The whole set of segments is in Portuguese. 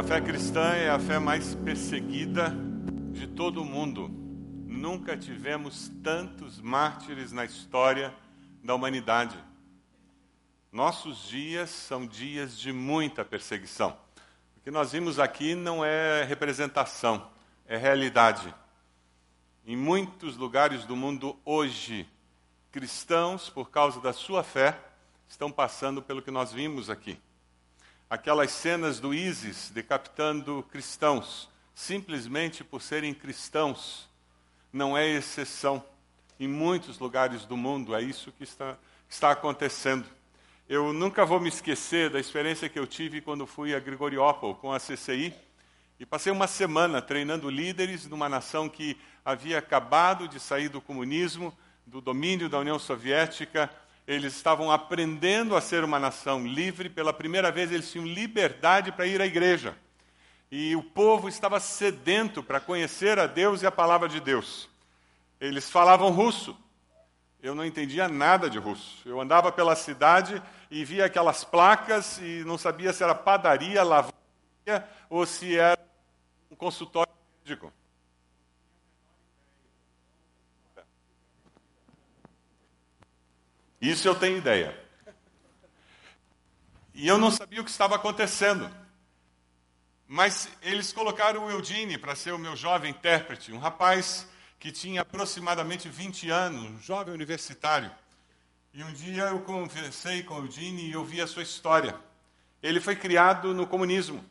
A fé cristã é a fé mais perseguida de todo o mundo. Nunca tivemos tantos mártires na história da humanidade. Nossos dias são dias de muita perseguição. O que nós vimos aqui não é representação, é realidade. Em muitos lugares do mundo hoje, cristãos, por causa da sua fé, estão passando pelo que nós vimos aqui aquelas cenas do ISIS decapitando cristãos, simplesmente por serem cristãos, não é exceção. Em muitos lugares do mundo é isso que está, está acontecendo. Eu nunca vou me esquecer da experiência que eu tive quando fui a Grigoriópol com a CCI e passei uma semana treinando líderes numa nação que havia acabado de sair do comunismo, do domínio da União Soviética, eles estavam aprendendo a ser uma nação livre, pela primeira vez eles tinham liberdade para ir à igreja. E o povo estava sedento para conhecer a Deus e a palavra de Deus. Eles falavam russo. Eu não entendia nada de russo. Eu andava pela cidade e via aquelas placas e não sabia se era padaria, lavaria ou se era um consultório médico. Isso eu tenho ideia. E eu não sabia o que estava acontecendo. Mas eles colocaram o Eudine para ser o meu jovem intérprete, um rapaz que tinha aproximadamente 20 anos, um jovem universitário. E um dia eu conversei com o Eudine e ouvi a sua história. Ele foi criado no comunismo.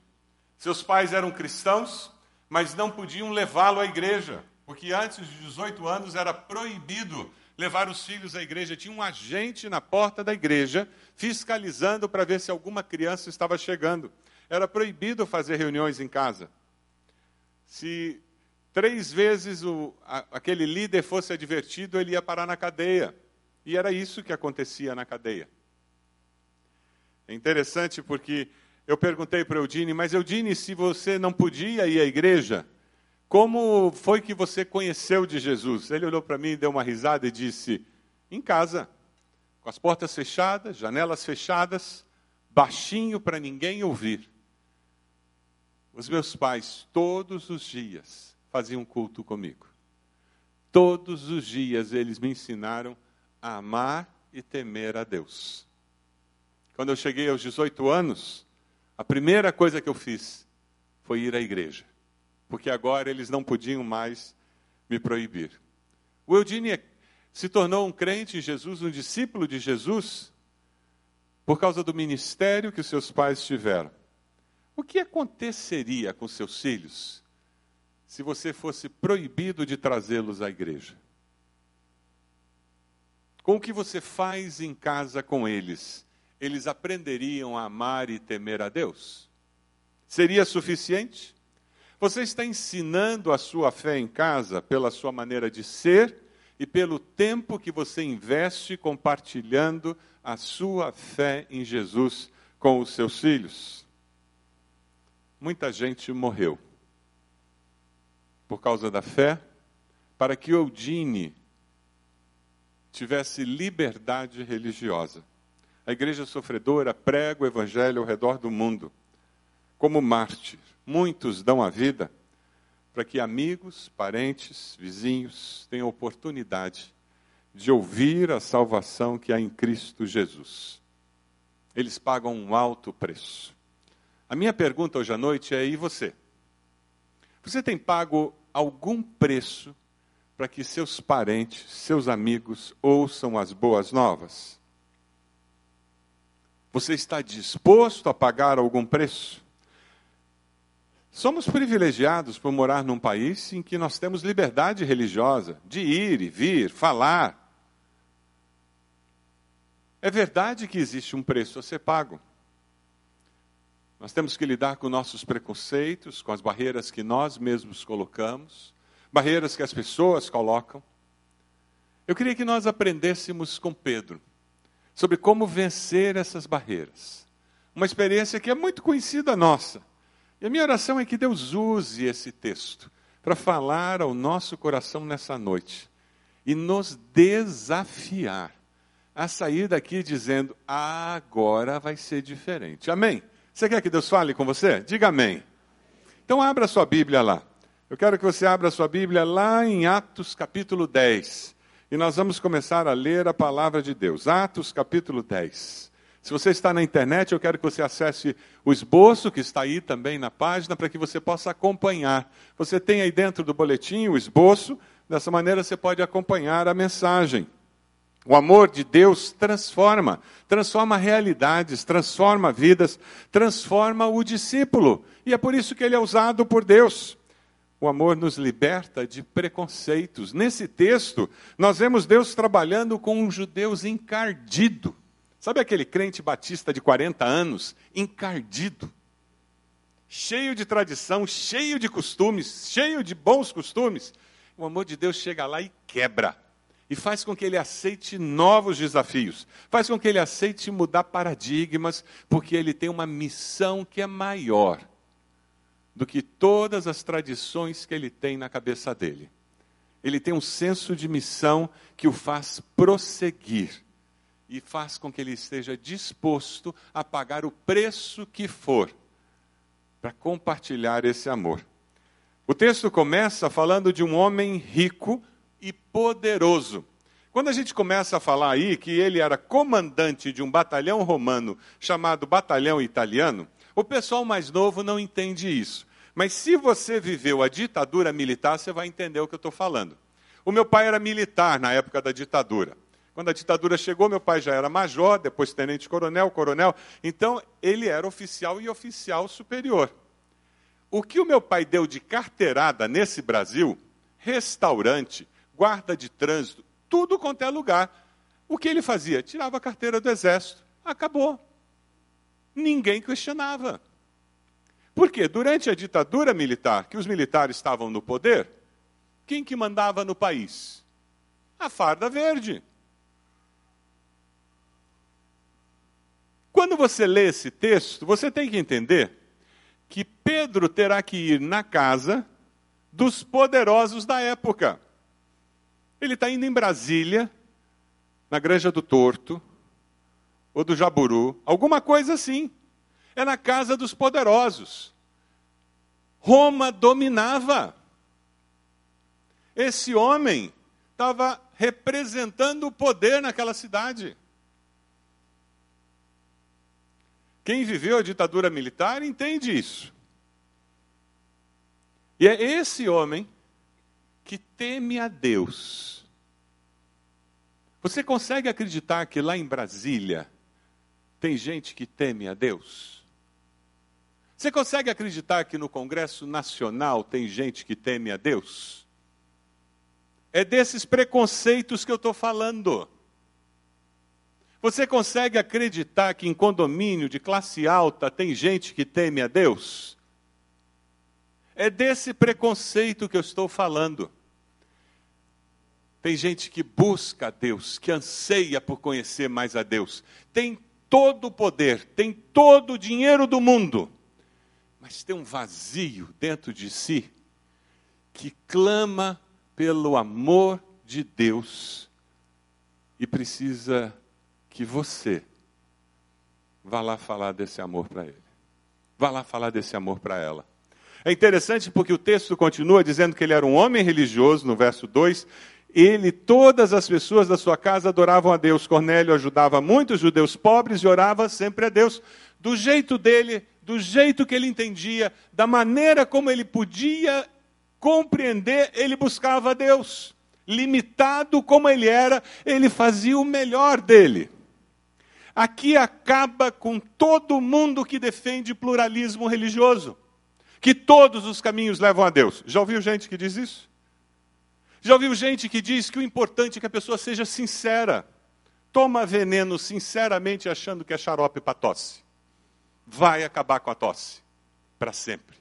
Seus pais eram cristãos, mas não podiam levá-lo à igreja, porque antes de 18 anos era proibido levar os filhos à igreja. Tinha um agente na porta da igreja fiscalizando para ver se alguma criança estava chegando. Era proibido fazer reuniões em casa. Se três vezes o, a, aquele líder fosse advertido, ele ia parar na cadeia. E era isso que acontecia na cadeia. É interessante porque eu perguntei para Eudine, mas Eudine, se você não podia ir à igreja, como foi que você conheceu de Jesus? Ele olhou para mim, deu uma risada e disse: Em casa, com as portas fechadas, janelas fechadas, baixinho para ninguém ouvir. Os meus pais, todos os dias, faziam culto comigo. Todos os dias eles me ensinaram a amar e temer a Deus. Quando eu cheguei aos 18 anos, a primeira coisa que eu fiz foi ir à igreja porque agora eles não podiam mais me proibir. O Eudine se tornou um crente em Jesus, um discípulo de Jesus, por causa do ministério que seus pais tiveram. O que aconteceria com seus filhos se você fosse proibido de trazê-los à igreja? Com o que você faz em casa com eles, eles aprenderiam a amar e temer a Deus? Seria suficiente? Você está ensinando a sua fé em casa pela sua maneira de ser e pelo tempo que você investe compartilhando a sua fé em Jesus com os seus filhos. Muita gente morreu por causa da fé, para que Eudine tivesse liberdade religiosa. A igreja sofredora prega o evangelho ao redor do mundo como mártir. Muitos dão a vida para que amigos, parentes, vizinhos tenham oportunidade de ouvir a salvação que há em Cristo Jesus. Eles pagam um alto preço. A minha pergunta hoje à noite é: e você? Você tem pago algum preço para que seus parentes, seus amigos ouçam as boas novas? Você está disposto a pagar algum preço? Somos privilegiados por morar num país em que nós temos liberdade religiosa de ir e vir, falar. É verdade que existe um preço a ser pago. Nós temos que lidar com nossos preconceitos, com as barreiras que nós mesmos colocamos, barreiras que as pessoas colocam. Eu queria que nós aprendêssemos com Pedro sobre como vencer essas barreiras. Uma experiência que é muito conhecida nossa. E a minha oração é que Deus use esse texto para falar ao nosso coração nessa noite e nos desafiar a sair daqui dizendo: agora vai ser diferente. Amém? Você quer que Deus fale com você? Diga amém. Então abra sua Bíblia lá. Eu quero que você abra sua Bíblia lá em Atos capítulo 10. E nós vamos começar a ler a palavra de Deus. Atos capítulo 10. Se você está na internet, eu quero que você acesse o esboço que está aí também na página para que você possa acompanhar. Você tem aí dentro do boletim o esboço, dessa maneira você pode acompanhar a mensagem. O amor de Deus transforma, transforma realidades, transforma vidas, transforma o discípulo. E é por isso que ele é usado por Deus. O amor nos liberta de preconceitos. Nesse texto, nós vemos Deus trabalhando com um judeus encardido. Sabe aquele crente batista de 40 anos, encardido? Cheio de tradição, cheio de costumes, cheio de bons costumes. O amor de Deus chega lá e quebra e faz com que ele aceite novos desafios, faz com que ele aceite mudar paradigmas, porque ele tem uma missão que é maior do que todas as tradições que ele tem na cabeça dele. Ele tem um senso de missão que o faz prosseguir e faz com que ele esteja disposto a pagar o preço que for para compartilhar esse amor. O texto começa falando de um homem rico e poderoso. Quando a gente começa a falar aí que ele era comandante de um batalhão romano chamado Batalhão Italiano, o pessoal mais novo não entende isso. Mas se você viveu a ditadura militar, você vai entender o que eu estou falando. O meu pai era militar na época da ditadura. Quando a ditadura chegou, meu pai já era major, depois tenente-coronel, coronel. Então, ele era oficial e oficial superior. O que o meu pai deu de carteirada nesse Brasil, restaurante, guarda de trânsito, tudo quanto é lugar. O que ele fazia? Tirava a carteira do exército. Acabou. Ninguém questionava. Porque durante a ditadura militar, que os militares estavam no poder, quem que mandava no país? A farda verde. Quando você lê esse texto, você tem que entender que Pedro terá que ir na casa dos poderosos da época. Ele está indo em Brasília, na Granja do Torto, ou do Jaburu, alguma coisa assim. É na casa dos poderosos. Roma dominava. Esse homem estava representando o poder naquela cidade. Quem viveu a ditadura militar entende isso. E é esse homem que teme a Deus. Você consegue acreditar que lá em Brasília tem gente que teme a Deus? Você consegue acreditar que no Congresso Nacional tem gente que teme a Deus? É desses preconceitos que eu estou falando. Você consegue acreditar que em condomínio de classe alta tem gente que teme a Deus? É desse preconceito que eu estou falando. Tem gente que busca a Deus, que anseia por conhecer mais a Deus. Tem todo o poder, tem todo o dinheiro do mundo, mas tem um vazio dentro de si que clama pelo amor de Deus e precisa que você vá lá falar desse amor para ele. Vá lá falar desse amor para ela. É interessante porque o texto continua dizendo que ele era um homem religioso, no verso 2, ele, todas as pessoas da sua casa adoravam a Deus. Cornélio ajudava muitos judeus pobres e orava sempre a Deus, do jeito dele, do jeito que ele entendia, da maneira como ele podia compreender, ele buscava a Deus. Limitado como ele era, ele fazia o melhor dele. Aqui acaba com todo mundo que defende pluralismo religioso, que todos os caminhos levam a Deus. Já ouviu gente que diz isso? Já ouviu gente que diz que o importante é que a pessoa seja sincera. Toma veneno sinceramente achando que é xarope para tosse. Vai acabar com a tosse. Para sempre.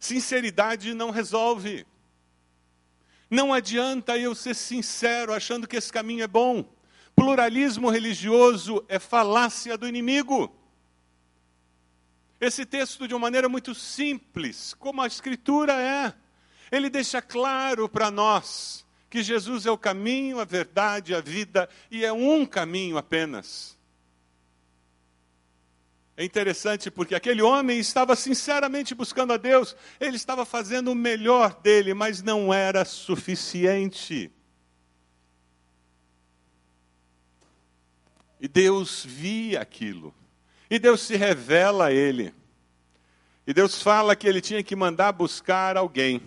Sinceridade não resolve. Não adianta eu ser sincero achando que esse caminho é bom. Pluralismo religioso é falácia do inimigo. Esse texto, de uma maneira muito simples, como a Escritura é, ele deixa claro para nós que Jesus é o caminho, a verdade, a vida, e é um caminho apenas. É interessante porque aquele homem estava sinceramente buscando a Deus, ele estava fazendo o melhor dele, mas não era suficiente. E Deus via aquilo. E Deus se revela a ele. E Deus fala que ele tinha que mandar buscar alguém.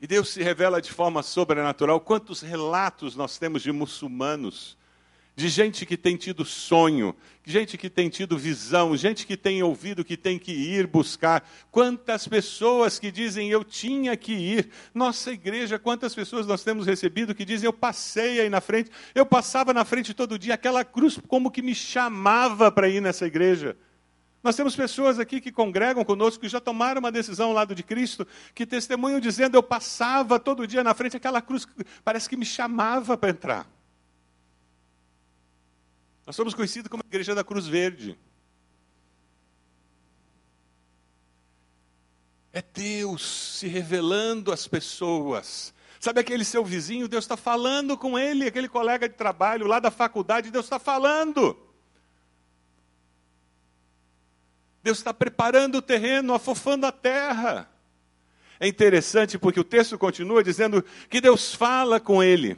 E Deus se revela de forma sobrenatural. Quantos relatos nós temos de muçulmanos de gente que tem tido sonho, gente que tem tido visão, gente que tem ouvido que tem que ir buscar. Quantas pessoas que dizem eu tinha que ir. Nossa igreja, quantas pessoas nós temos recebido que dizem eu passei aí na frente, eu passava na frente todo dia, aquela cruz como que me chamava para ir nessa igreja. Nós temos pessoas aqui que congregam conosco, que já tomaram uma decisão ao lado de Cristo, que testemunham dizendo: Eu passava todo dia na frente, aquela cruz parece que me chamava para entrar. Nós somos conhecidos como a Igreja da Cruz Verde. É Deus se revelando às pessoas. Sabe aquele seu vizinho, Deus está falando com ele, aquele colega de trabalho lá da faculdade, Deus está falando. Deus está preparando o terreno, afofando a terra. É interessante porque o texto continua dizendo que Deus fala com ele.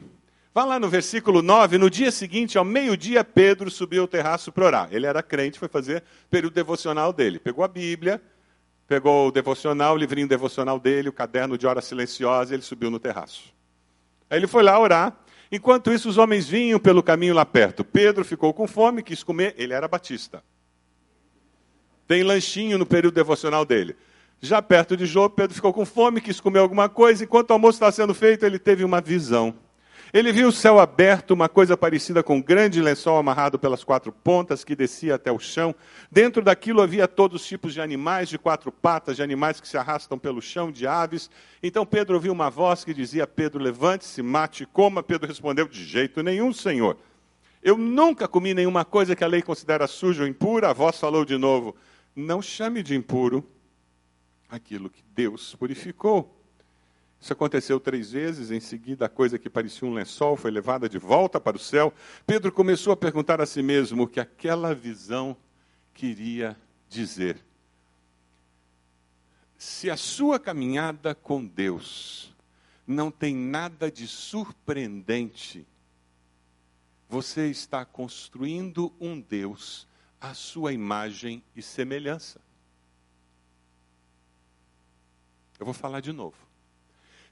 Vá lá no versículo 9, no dia seguinte, ao meio-dia, Pedro subiu ao terraço para orar. Ele era crente, foi fazer período devocional dele. Pegou a Bíblia, pegou o devocional, o livrinho devocional dele, o caderno de hora silenciosa, e ele subiu no terraço. Aí ele foi lá orar. Enquanto isso, os homens vinham pelo caminho lá perto. Pedro ficou com fome, quis comer. Ele era batista. Tem lanchinho no período devocional dele. Já perto de João, Pedro ficou com fome, quis comer alguma coisa. Enquanto o almoço estava sendo feito, ele teve uma visão. Ele viu o céu aberto, uma coisa parecida com um grande lençol amarrado pelas quatro pontas que descia até o chão. Dentro daquilo havia todos os tipos de animais de quatro patas, de animais que se arrastam pelo chão, de aves. Então Pedro ouviu uma voz que dizia: Pedro, levante-se, mate e coma. Pedro respondeu: De jeito nenhum, Senhor. Eu nunca comi nenhuma coisa que a lei considera suja ou impura. A voz falou de novo: Não chame de impuro aquilo que Deus purificou. Isso aconteceu três vezes, em seguida a coisa que parecia um lençol foi levada de volta para o céu. Pedro começou a perguntar a si mesmo o que aquela visão queria dizer. Se a sua caminhada com Deus não tem nada de surpreendente, você está construindo um Deus à sua imagem e semelhança. Eu vou falar de novo.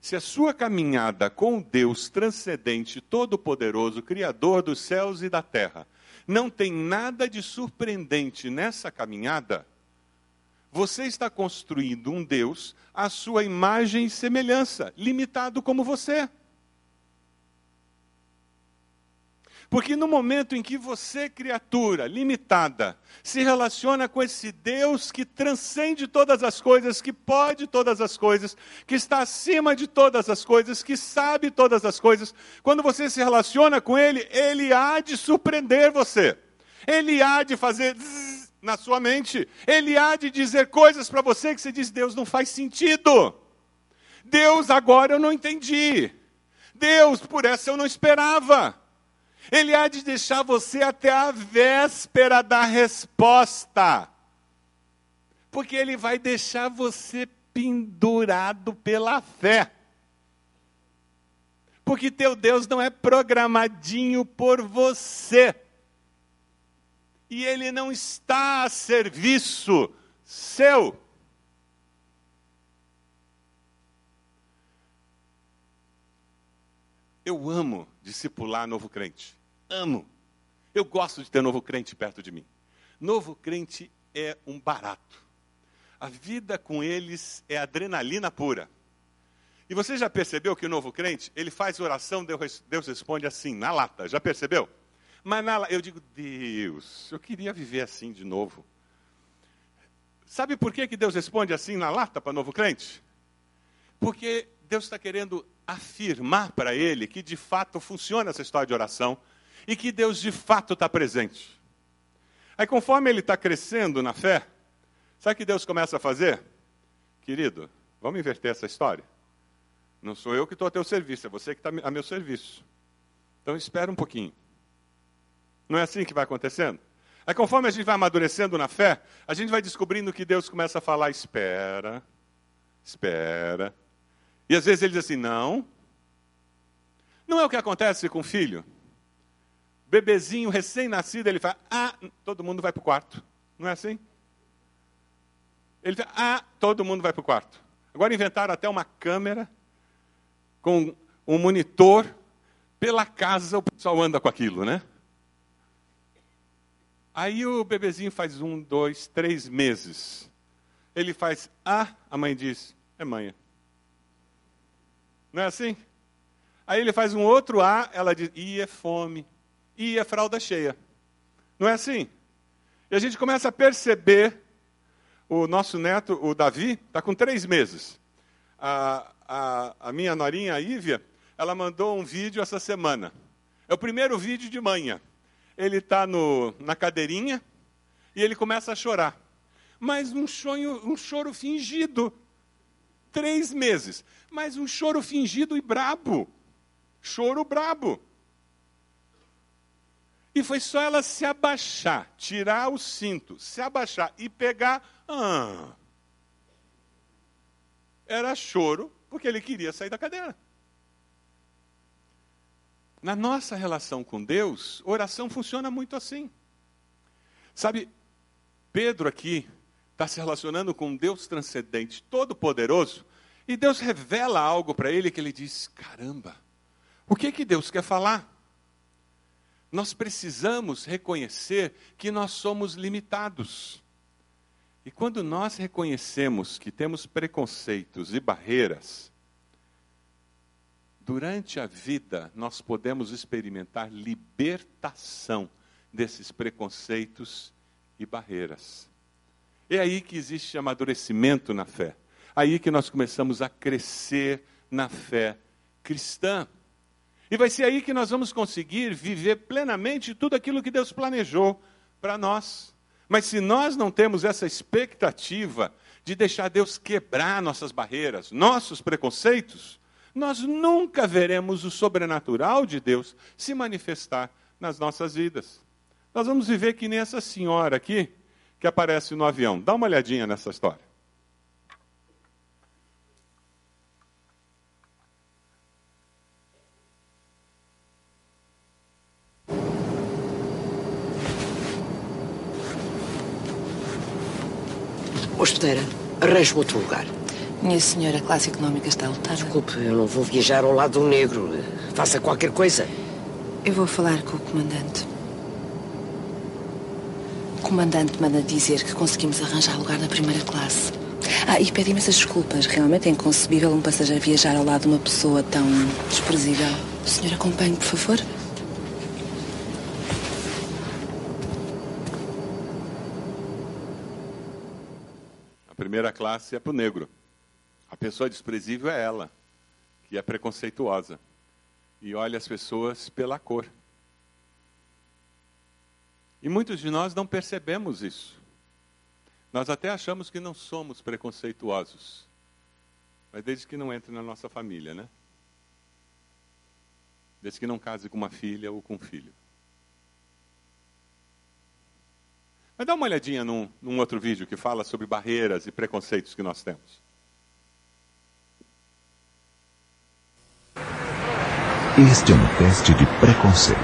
Se a sua caminhada com Deus transcendente, todo-poderoso, Criador dos céus e da terra, não tem nada de surpreendente nessa caminhada, você está construindo um Deus à sua imagem e semelhança, limitado como você. Porque no momento em que você, criatura limitada, se relaciona com esse Deus que transcende todas as coisas, que pode todas as coisas, que está acima de todas as coisas, que sabe todas as coisas, quando você se relaciona com Ele, Ele há de surpreender você. Ele há de fazer na sua mente. Ele há de dizer coisas para você que você diz: Deus não faz sentido. Deus, agora eu não entendi. Deus, por essa eu não esperava. Ele há de deixar você até a véspera da resposta. Porque ele vai deixar você pendurado pela fé. Porque teu Deus não é programadinho por você. E ele não está a serviço seu. Eu amo discipular novo crente. Amo. Eu gosto de ter novo crente perto de mim. Novo crente é um barato. A vida com eles é adrenalina pura. E você já percebeu que o novo crente, ele faz oração, Deus responde assim, na lata. Já percebeu? Mas na, eu digo, Deus, eu queria viver assim de novo. Sabe por que, que Deus responde assim na lata para novo crente? Porque Deus está querendo afirmar para ele que de fato funciona essa história de oração e que Deus de fato está presente. Aí, conforme ele está crescendo na fé, sabe o que Deus começa a fazer? Querido, vamos inverter essa história. Não sou eu que estou a teu serviço, é você que está a meu serviço. Então espera um pouquinho. Não é assim que vai acontecendo? Aí, conforme a gente vai amadurecendo na fé, a gente vai descobrindo que Deus começa a falar: espera, espera. E às vezes ele diz assim: não. Não é o que acontece com o filho? Bebezinho recém-nascido, ele fala: ah, todo mundo vai para o quarto. Não é assim? Ele fala: ah, todo mundo vai para o quarto. Agora inventaram até uma câmera com um monitor pela casa, o pessoal anda com aquilo, né? Aí o bebezinho faz um, dois, três meses. Ele faz ah, a mãe diz, é manha. Não é assim? Aí ele faz um outro A, ela diz, ih, é fome. Ih, é fralda cheia. Não é assim? E a gente começa a perceber, o nosso neto, o Davi, está com três meses. A, a, a minha norinha, a Ívia, ela mandou um vídeo essa semana. É o primeiro vídeo de manhã ele está na cadeirinha e ele começa a chorar. Mas um, chonho, um choro fingido. Três meses. Mas um choro fingido e brabo. Choro brabo. E foi só ela se abaixar, tirar o cinto, se abaixar e pegar. Ah, era choro porque ele queria sair da cadeira. Na nossa relação com Deus, oração funciona muito assim. Sabe, Pedro aqui está se relacionando com um Deus transcendente, todo-poderoso, e Deus revela algo para ele que ele diz: caramba, o que, que Deus quer falar? Nós precisamos reconhecer que nós somos limitados. E quando nós reconhecemos que temos preconceitos e barreiras, durante a vida nós podemos experimentar libertação desses preconceitos e barreiras. É aí que existe amadurecimento na fé. Aí que nós começamos a crescer na fé cristã. E vai ser aí que nós vamos conseguir viver plenamente tudo aquilo que Deus planejou para nós. Mas se nós não temos essa expectativa de deixar Deus quebrar nossas barreiras, nossos preconceitos, nós nunca veremos o sobrenatural de Deus se manifestar nas nossas vidas. Nós vamos viver que nem essa senhora aqui, que aparece no avião. Dá uma olhadinha nessa história. Hospedeira, arranje outro lugar. Minha senhora, a classe económica está lotada. Desculpe, eu não vou viajar ao lado do negro. Faça qualquer coisa. Eu vou falar com o comandante. Comandante manda dizer que conseguimos arranjar lugar na primeira classe. Ah, e pede imensas desculpas. Realmente é inconcebível um passageiro viajar ao lado de uma pessoa tão desprezível. O senhor acompanhe, por favor? A primeira classe é para o negro. A pessoa desprezível é ela, que é preconceituosa e olha as pessoas pela cor. E muitos de nós não percebemos isso. Nós até achamos que não somos preconceituosos, mas desde que não entre na nossa família, né? Desde que não case com uma filha ou com um filho. Mas dá uma olhadinha num, num outro vídeo que fala sobre barreiras e preconceitos que nós temos. Este é um teste de preconceito.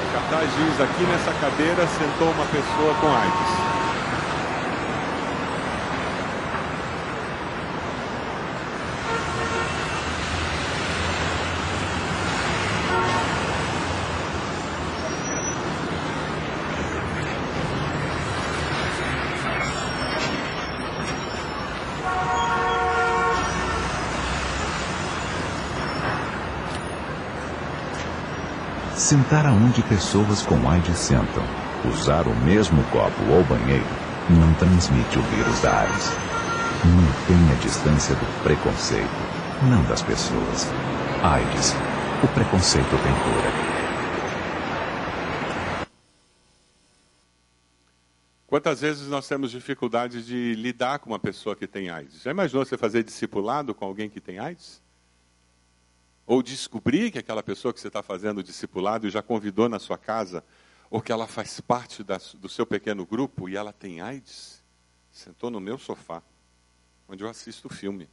O cartaz diz aqui nessa cadeira sentou uma pessoa com AIDS. Sentar aonde pessoas com AIDS sentam, usar o mesmo copo ou banheiro, não transmite o vírus da AIDS. Mantenha a distância do preconceito, não das pessoas. AIDS. O preconceito tem cura. Quantas vezes nós temos dificuldade de lidar com uma pessoa que tem AIDS? Já imaginou você fazer discipulado com alguém que tem AIDS? Ou descobrir que aquela pessoa que você está fazendo discipulado e já convidou na sua casa, ou que ela faz parte da, do seu pequeno grupo e ela tem AIDS? Sentou no meu sofá, onde eu assisto o filme.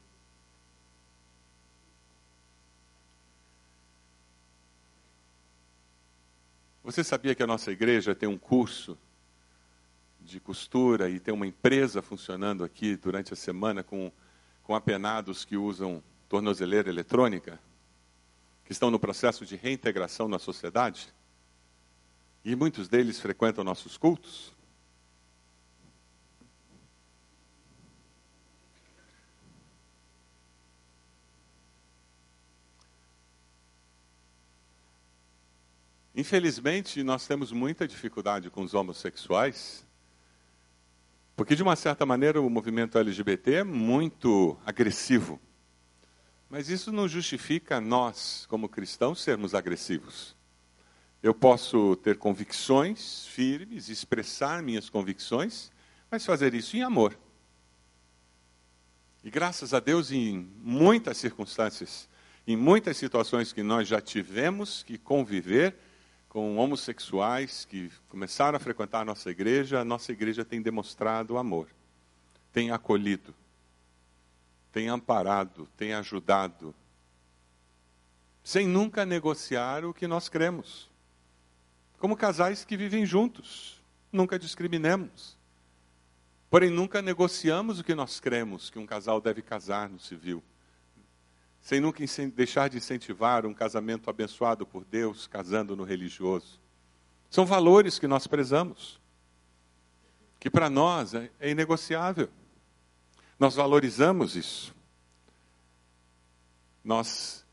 Você sabia que a nossa igreja tem um curso de costura e tem uma empresa funcionando aqui durante a semana com, com apenados que usam tornozeleira eletrônica, que estão no processo de reintegração na sociedade? E muitos deles frequentam nossos cultos? Infelizmente, nós temos muita dificuldade com os homossexuais, porque, de uma certa maneira, o movimento LGBT é muito agressivo. Mas isso não justifica nós, como cristãos, sermos agressivos. Eu posso ter convicções firmes, expressar minhas convicções, mas fazer isso em amor. E graças a Deus, em muitas circunstâncias, em muitas situações que nós já tivemos que conviver, com homossexuais que começaram a frequentar a nossa igreja, a nossa igreja tem demonstrado amor, tem acolhido, tem amparado, tem ajudado, sem nunca negociar o que nós cremos. Como casais que vivem juntos, nunca discriminemos. Porém, nunca negociamos o que nós cremos que um casal deve casar no civil sem nunca deixar de incentivar um casamento abençoado por Deus, casando no religioso. São valores que nós prezamos, que para nós é, é inegociável. Nós valorizamos isso. Nós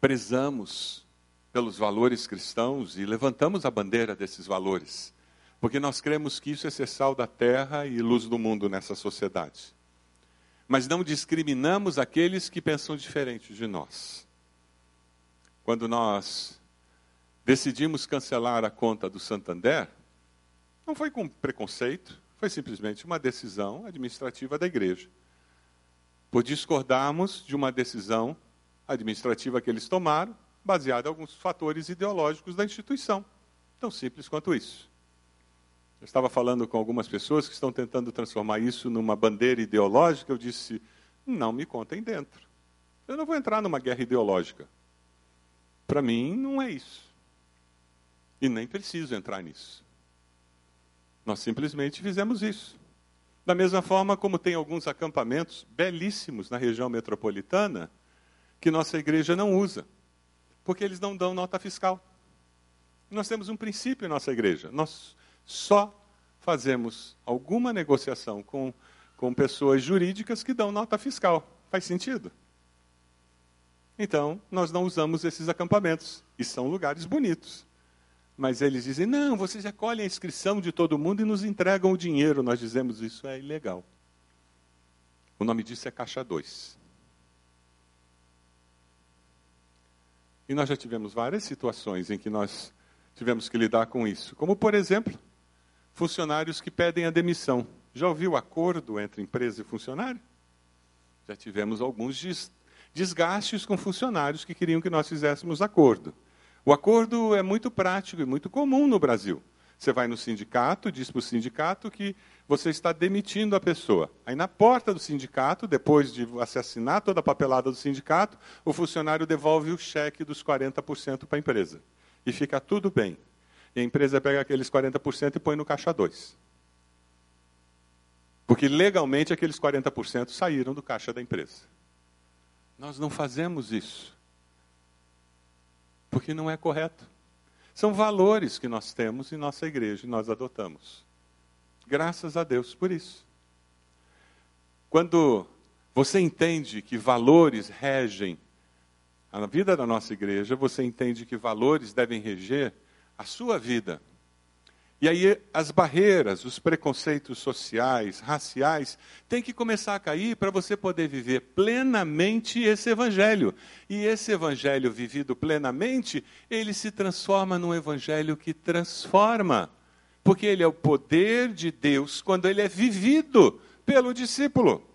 prezamos pelos valores cristãos e levantamos a bandeira desses valores, porque nós cremos que isso é ser sal da terra e luz do mundo nessa sociedade mas não discriminamos aqueles que pensam diferente de nós. Quando nós decidimos cancelar a conta do Santander, não foi com preconceito, foi simplesmente uma decisão administrativa da igreja. Por discordarmos de uma decisão administrativa que eles tomaram, baseada em alguns fatores ideológicos da instituição. Tão simples quanto isso. Eu estava falando com algumas pessoas que estão tentando transformar isso numa bandeira ideológica. Eu disse: não me contem dentro. Eu não vou entrar numa guerra ideológica. Para mim, não é isso. E nem preciso entrar nisso. Nós simplesmente fizemos isso. Da mesma forma como tem alguns acampamentos belíssimos na região metropolitana que nossa igreja não usa, porque eles não dão nota fiscal. Nós temos um princípio em nossa igreja. Nós só fazemos alguma negociação com, com pessoas jurídicas que dão nota fiscal. Faz sentido? Então, nós não usamos esses acampamentos. E são lugares bonitos. Mas eles dizem: não, vocês recolhem a inscrição de todo mundo e nos entregam o dinheiro. Nós dizemos: isso é ilegal. O nome disso é Caixa 2. E nós já tivemos várias situações em que nós tivemos que lidar com isso. Como, por exemplo, funcionários que pedem a demissão. Já ouviu acordo entre empresa e funcionário? Já tivemos alguns desgastes com funcionários que queriam que nós fizéssemos acordo. O acordo é muito prático e muito comum no Brasil. Você vai no sindicato, diz para o sindicato que você está demitindo a pessoa. Aí na porta do sindicato, depois de assinar toda a papelada do sindicato, o funcionário devolve o cheque dos 40% para a empresa. E fica tudo bem. E a empresa pega aqueles 40% e põe no caixa 2. Porque legalmente aqueles 40% saíram do caixa da empresa. Nós não fazemos isso. Porque não é correto. São valores que nós temos em nossa igreja e nós adotamos. Graças a Deus por isso. Quando você entende que valores regem a vida da nossa igreja, você entende que valores devem reger a sua vida. E aí as barreiras, os preconceitos sociais, raciais, têm que começar a cair para você poder viver plenamente esse evangelho. E esse evangelho vivido plenamente, ele se transforma num evangelho que transforma, Porque ele é o poder de Deus quando ele é vivido pelo discípulo.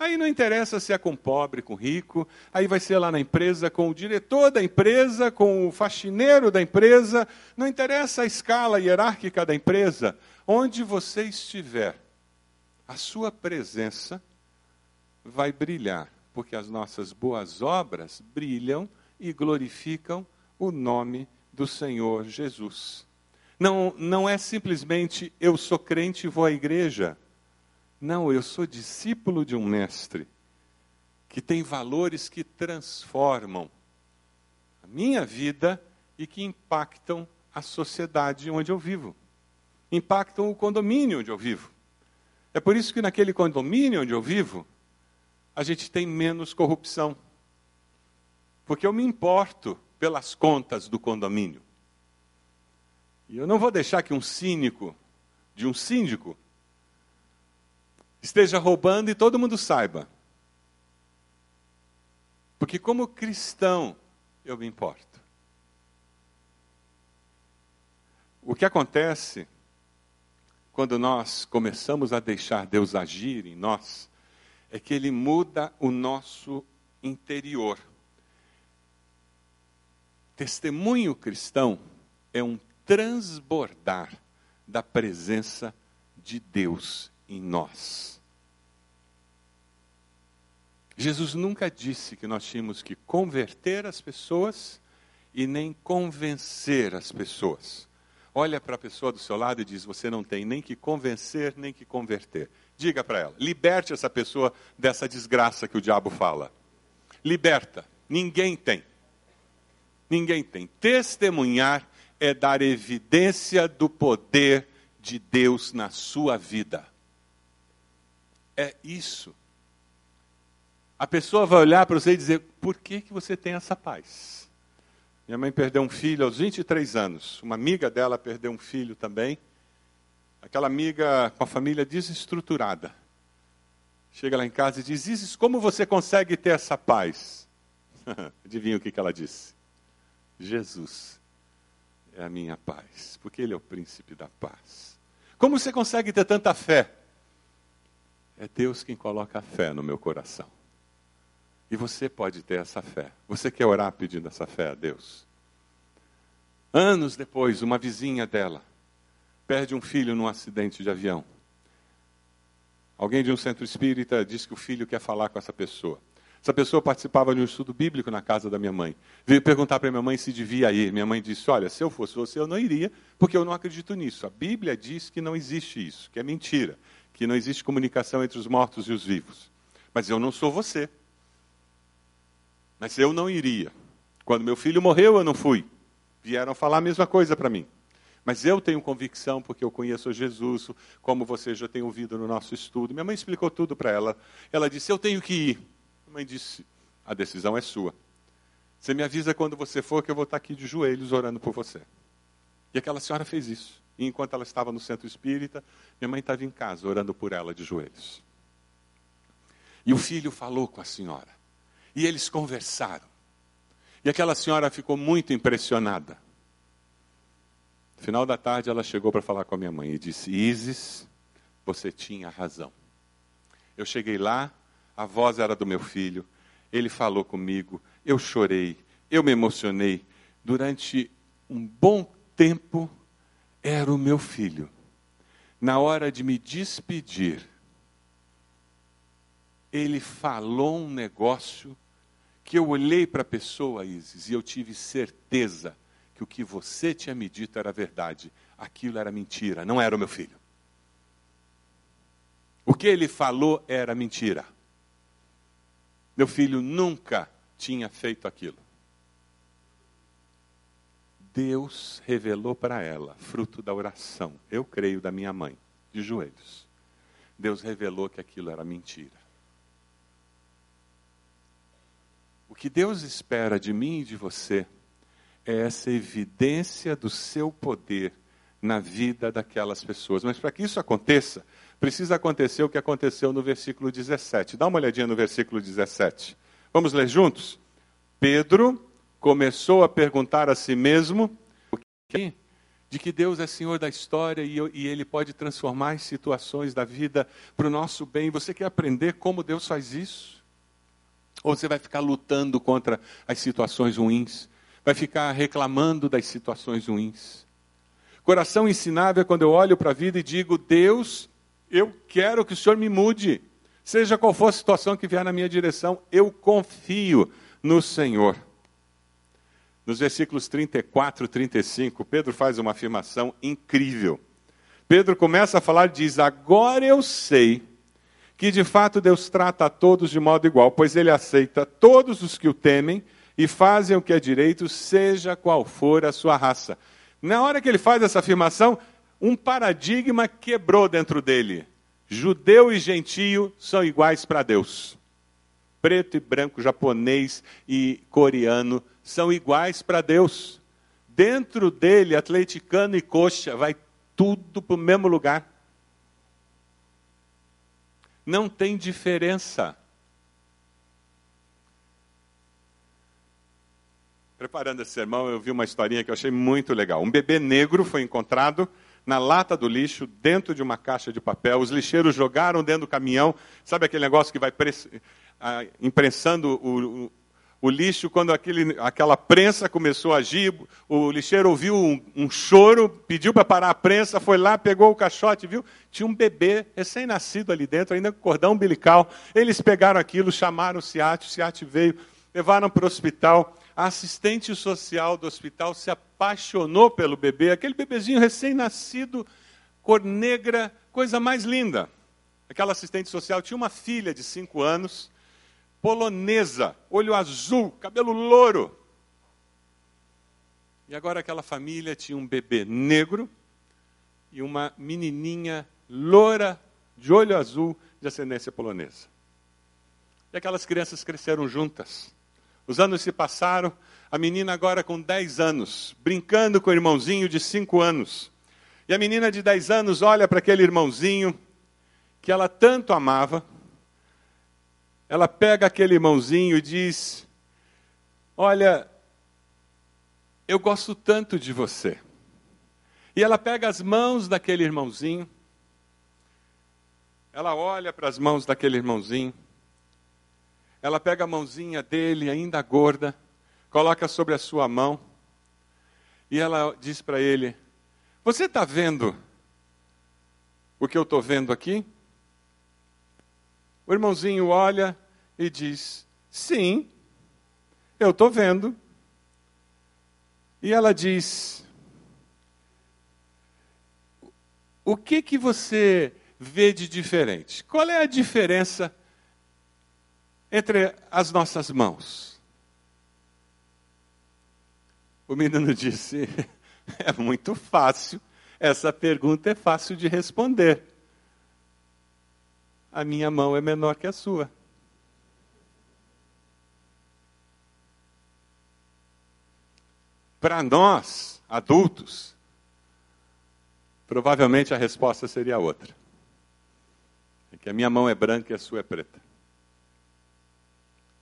Aí não interessa se é com pobre, com rico, aí vai ser lá na empresa com o diretor da empresa, com o faxineiro da empresa, não interessa a escala hierárquica da empresa, onde você estiver, a sua presença vai brilhar, porque as nossas boas obras brilham e glorificam o nome do Senhor Jesus. Não, não é simplesmente eu sou crente e vou à igreja. Não, eu sou discípulo de um mestre que tem valores que transformam a minha vida e que impactam a sociedade onde eu vivo. Impactam o condomínio onde eu vivo. É por isso que naquele condomínio onde eu vivo, a gente tem menos corrupção. Porque eu me importo pelas contas do condomínio. E eu não vou deixar que um cínico, de um síndico, esteja roubando e todo mundo saiba. Porque, como cristão, eu me importo. O que acontece quando nós começamos a deixar Deus agir em nós é que Ele muda o nosso interior. Testemunho cristão é um transbordar da presença de Deus em nós. Jesus nunca disse que nós tínhamos que converter as pessoas e nem convencer as pessoas. Olha para a pessoa do seu lado e diz: Você não tem nem que convencer, nem que converter. Diga para ela: liberte essa pessoa dessa desgraça que o diabo fala. Liberta. Ninguém tem. Ninguém tem. Testemunhar é dar evidência do poder de Deus na sua vida. É isso. A pessoa vai olhar para você e dizer: por que, que você tem essa paz? Minha mãe perdeu um filho aos 23 anos. Uma amiga dela perdeu um filho também. Aquela amiga com a família desestruturada. Chega lá em casa e diz: Isis, como você consegue ter essa paz? Adivinha o que, que ela disse? Jesus é a minha paz, porque Ele é o príncipe da paz. Como você consegue ter tanta fé? É Deus quem coloca a fé no meu coração. E você pode ter essa fé. Você quer orar pedindo essa fé a Deus? Anos depois, uma vizinha dela perde um filho num acidente de avião. Alguém de um centro espírita diz que o filho quer falar com essa pessoa. Essa pessoa participava de um estudo bíblico na casa da minha mãe. Veio perguntar para minha mãe se devia ir. Minha mãe disse: Olha, se eu fosse você, eu não iria, porque eu não acredito nisso. A Bíblia diz que não existe isso, que é mentira, que não existe comunicação entre os mortos e os vivos. Mas eu não sou você. Mas eu não iria. Quando meu filho morreu, eu não fui. Vieram falar a mesma coisa para mim. Mas eu tenho convicção, porque eu conheço Jesus, como você já tem ouvido no nosso estudo. Minha mãe explicou tudo para ela. Ela disse: Eu tenho que ir. A mãe disse: A decisão é sua. Você me avisa quando você for que eu vou estar aqui de joelhos orando por você. E aquela senhora fez isso. E enquanto ela estava no centro espírita, minha mãe estava em casa orando por ela de joelhos. E o filho falou com a senhora. E eles conversaram. E aquela senhora ficou muito impressionada. No final da tarde, ela chegou para falar com a minha mãe e disse: Isis, você tinha razão. Eu cheguei lá, a voz era do meu filho, ele falou comigo, eu chorei, eu me emocionei. Durante um bom tempo, era o meu filho. Na hora de me despedir, ele falou um negócio que eu olhei para a pessoa, Isis, e eu tive certeza que o que você tinha me dito era verdade. Aquilo era mentira, não era o meu filho. O que ele falou era mentira. Meu filho nunca tinha feito aquilo. Deus revelou para ela, fruto da oração, eu creio da minha mãe, de joelhos. Deus revelou que aquilo era mentira. O que Deus espera de mim e de você é essa evidência do seu poder na vida daquelas pessoas. Mas para que isso aconteça, precisa acontecer o que aconteceu no versículo 17. Dá uma olhadinha no versículo 17. Vamos ler juntos? Pedro começou a perguntar a si mesmo: que de que Deus é Senhor da história e, e Ele pode transformar as situações da vida para o nosso bem. Você quer aprender como Deus faz isso? Ou você vai ficar lutando contra as situações ruins? Vai ficar reclamando das situações ruins? Coração ensinável é quando eu olho para a vida e digo: Deus, eu quero que o Senhor me mude. Seja qual for a situação que vier na minha direção, eu confio no Senhor. Nos versículos 34 e 35, Pedro faz uma afirmação incrível. Pedro começa a falar e diz: Agora eu sei que de fato Deus trata a todos de modo igual, pois ele aceita todos os que o temem e fazem o que é direito, seja qual for a sua raça. Na hora que ele faz essa afirmação, um paradigma quebrou dentro dele. Judeu e gentio são iguais para Deus. Preto e branco, japonês e coreano são iguais para Deus. Dentro dele, atleticano e coxa, vai tudo para o mesmo lugar. Não tem diferença. Preparando esse sermão, eu vi uma historinha que eu achei muito legal. Um bebê negro foi encontrado na lata do lixo, dentro de uma caixa de papel. Os lixeiros jogaram dentro do caminhão. Sabe aquele negócio que vai ah, imprensando o, o lixo, quando aquele, aquela prensa começou a agir, o lixeiro ouviu um, um choro, pediu para parar a prensa, foi lá, pegou o caixote, viu? Tinha um bebê recém-nascido ali dentro, ainda com cordão umbilical. Eles pegaram aquilo, chamaram o SIAT, o SIAT veio, levaram para o hospital. A assistente social do hospital se apaixonou pelo bebê, aquele bebezinho recém-nascido, cor negra, coisa mais linda. Aquela assistente social tinha uma filha de cinco anos, polonesa, olho azul, cabelo louro. E agora aquela família tinha um bebê negro e uma menininha loura, de olho azul, de ascendência polonesa. E aquelas crianças cresceram juntas. Os anos se passaram, a menina agora com 10 anos, brincando com o irmãozinho de 5 anos. E a menina de 10 anos olha para aquele irmãozinho que ela tanto amava ela pega aquele irmãozinho e diz: Olha, eu gosto tanto de você. E ela pega as mãos daquele irmãozinho, ela olha para as mãos daquele irmãozinho, ela pega a mãozinha dele, ainda gorda, coloca sobre a sua mão, e ela diz para ele: Você está vendo o que eu estou vendo aqui? O irmãozinho olha e diz: Sim, eu estou vendo. E ela diz: O que que você vê de diferente? Qual é a diferença entre as nossas mãos? O menino disse: É muito fácil. Essa pergunta é fácil de responder a minha mão é menor que a sua. Para nós, adultos, provavelmente a resposta seria outra. É que a minha mão é branca e a sua é preta.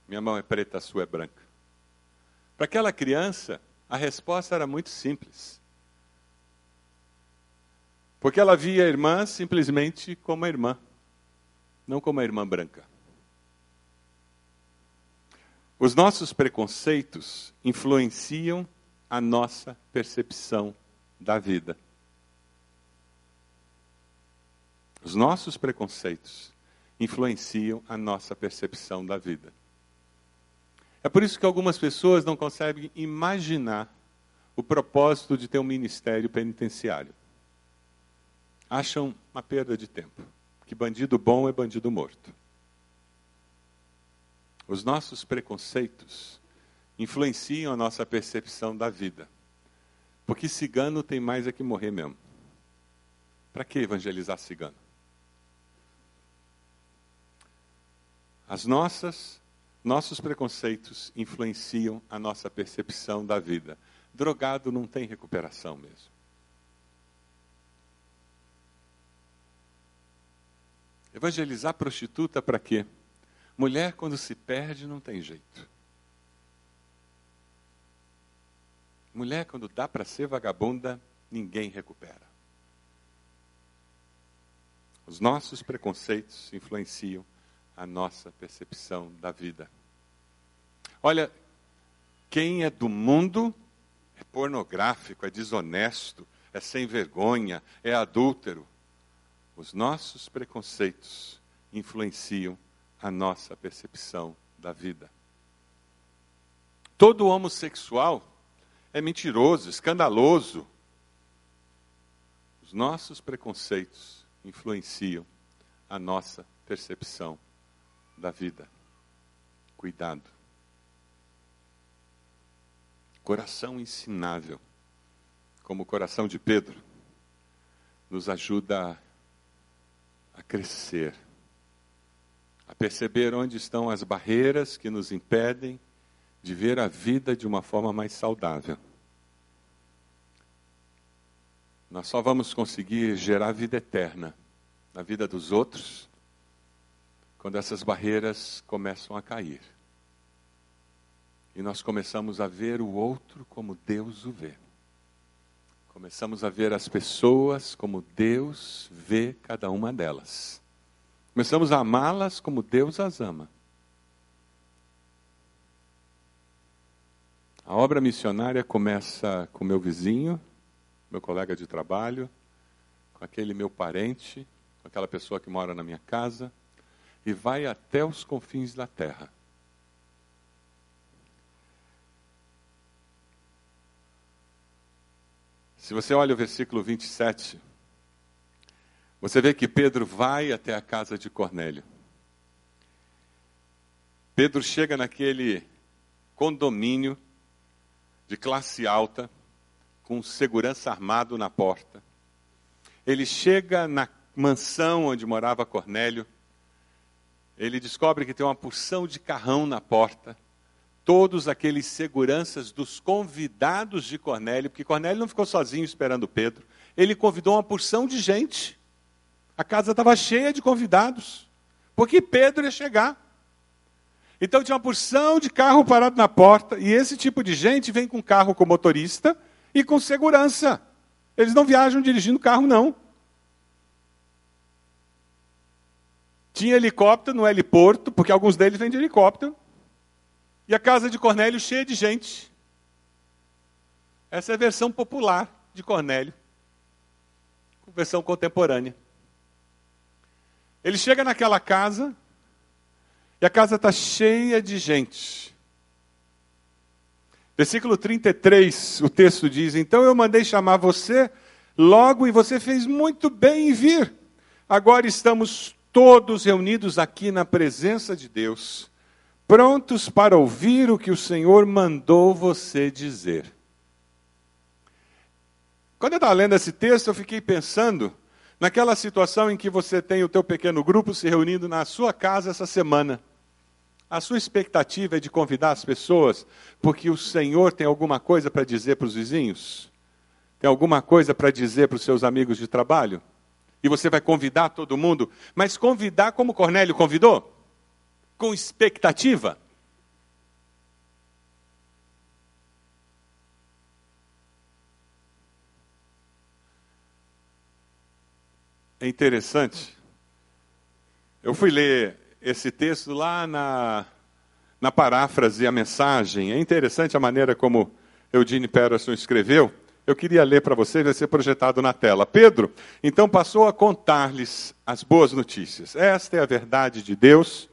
Minha mão é preta, a sua é branca. Para aquela criança, a resposta era muito simples. Porque ela via a irmã simplesmente como a irmã não como a irmã branca. Os nossos preconceitos influenciam a nossa percepção da vida. Os nossos preconceitos influenciam a nossa percepção da vida. É por isso que algumas pessoas não conseguem imaginar o propósito de ter um ministério penitenciário. Acham uma perda de tempo que bandido bom é bandido morto. Os nossos preconceitos influenciam a nossa percepção da vida. Porque cigano tem mais é que morrer mesmo. Para que evangelizar cigano? As nossas, nossos preconceitos influenciam a nossa percepção da vida. Drogado não tem recuperação mesmo. Evangelizar prostituta para quê? Mulher, quando se perde, não tem jeito. Mulher, quando dá para ser vagabunda, ninguém recupera. Os nossos preconceitos influenciam a nossa percepção da vida. Olha, quem é do mundo é pornográfico, é desonesto, é sem vergonha, é adúltero. Os nossos preconceitos influenciam a nossa percepção da vida. Todo homossexual é mentiroso, escandaloso. Os nossos preconceitos influenciam a nossa percepção da vida. Cuidado. Coração ensinável, como o coração de Pedro, nos ajuda a crescer, a perceber onde estão as barreiras que nos impedem de ver a vida de uma forma mais saudável. Nós só vamos conseguir gerar vida eterna na vida dos outros quando essas barreiras começam a cair. E nós começamos a ver o outro como Deus o vê. Começamos a ver as pessoas como Deus vê cada uma delas. Começamos a amá-las como Deus as ama. A obra missionária começa com meu vizinho, meu colega de trabalho, com aquele meu parente, com aquela pessoa que mora na minha casa, e vai até os confins da terra. Se você olha o versículo 27, você vê que Pedro vai até a casa de Cornélio. Pedro chega naquele condomínio de classe alta, com segurança armado na porta. Ele chega na mansão onde morava Cornélio ele descobre que tem uma porção de carrão na porta. Todos aqueles seguranças dos convidados de Cornélio, porque Cornélio não ficou sozinho esperando Pedro. Ele convidou uma porção de gente. A casa estava cheia de convidados, porque Pedro ia chegar. Então tinha uma porção de carro parado na porta, e esse tipo de gente vem com carro com motorista e com segurança. Eles não viajam dirigindo carro, não. Tinha helicóptero no heliporto, porque alguns deles vêm de helicóptero. E a casa de Cornélio cheia de gente. Essa é a versão popular de Cornélio. Versão contemporânea. Ele chega naquela casa e a casa está cheia de gente. Versículo 33, o texto diz: Então eu mandei chamar você logo e você fez muito bem em vir. Agora estamos todos reunidos aqui na presença de Deus, prontos para ouvir o que o Senhor mandou você dizer. Quando eu estava lendo esse texto, eu fiquei pensando naquela situação em que você tem o teu pequeno grupo se reunindo na sua casa essa semana. A sua expectativa é de convidar as pessoas porque o Senhor tem alguma coisa para dizer para os vizinhos? Tem alguma coisa para dizer para os seus amigos de trabalho? E você vai convidar todo mundo, mas convidar como Cornélio convidou? Com expectativa. É interessante. Eu fui ler esse texto lá na, na paráfrase, a mensagem. É interessante a maneira como Eugene Peterson escreveu. Eu queria ler para vocês, vai ser projetado na tela. Pedro, então, passou a contar-lhes as boas notícias. Esta é a verdade de Deus.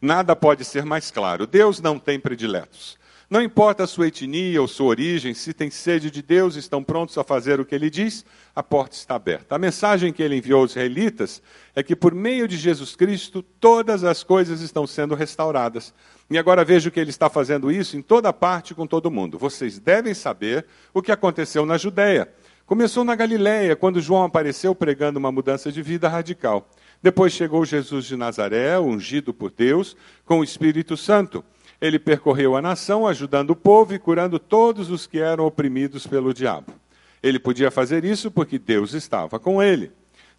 Nada pode ser mais claro. Deus não tem prediletos. Não importa a sua etnia ou sua origem, se tem sede de Deus, estão prontos a fazer o que ele diz, a porta está aberta. A mensagem que ele enviou aos israelitas é que por meio de Jesus Cristo todas as coisas estão sendo restauradas. E agora vejo que ele está fazendo isso em toda parte com todo mundo. Vocês devem saber o que aconteceu na Judéia. Começou na Galiléia, quando João apareceu pregando uma mudança de vida radical. Depois chegou Jesus de Nazaré, ungido por Deus, com o Espírito Santo. Ele percorreu a nação, ajudando o povo e curando todos os que eram oprimidos pelo diabo. Ele podia fazer isso porque Deus estava com ele.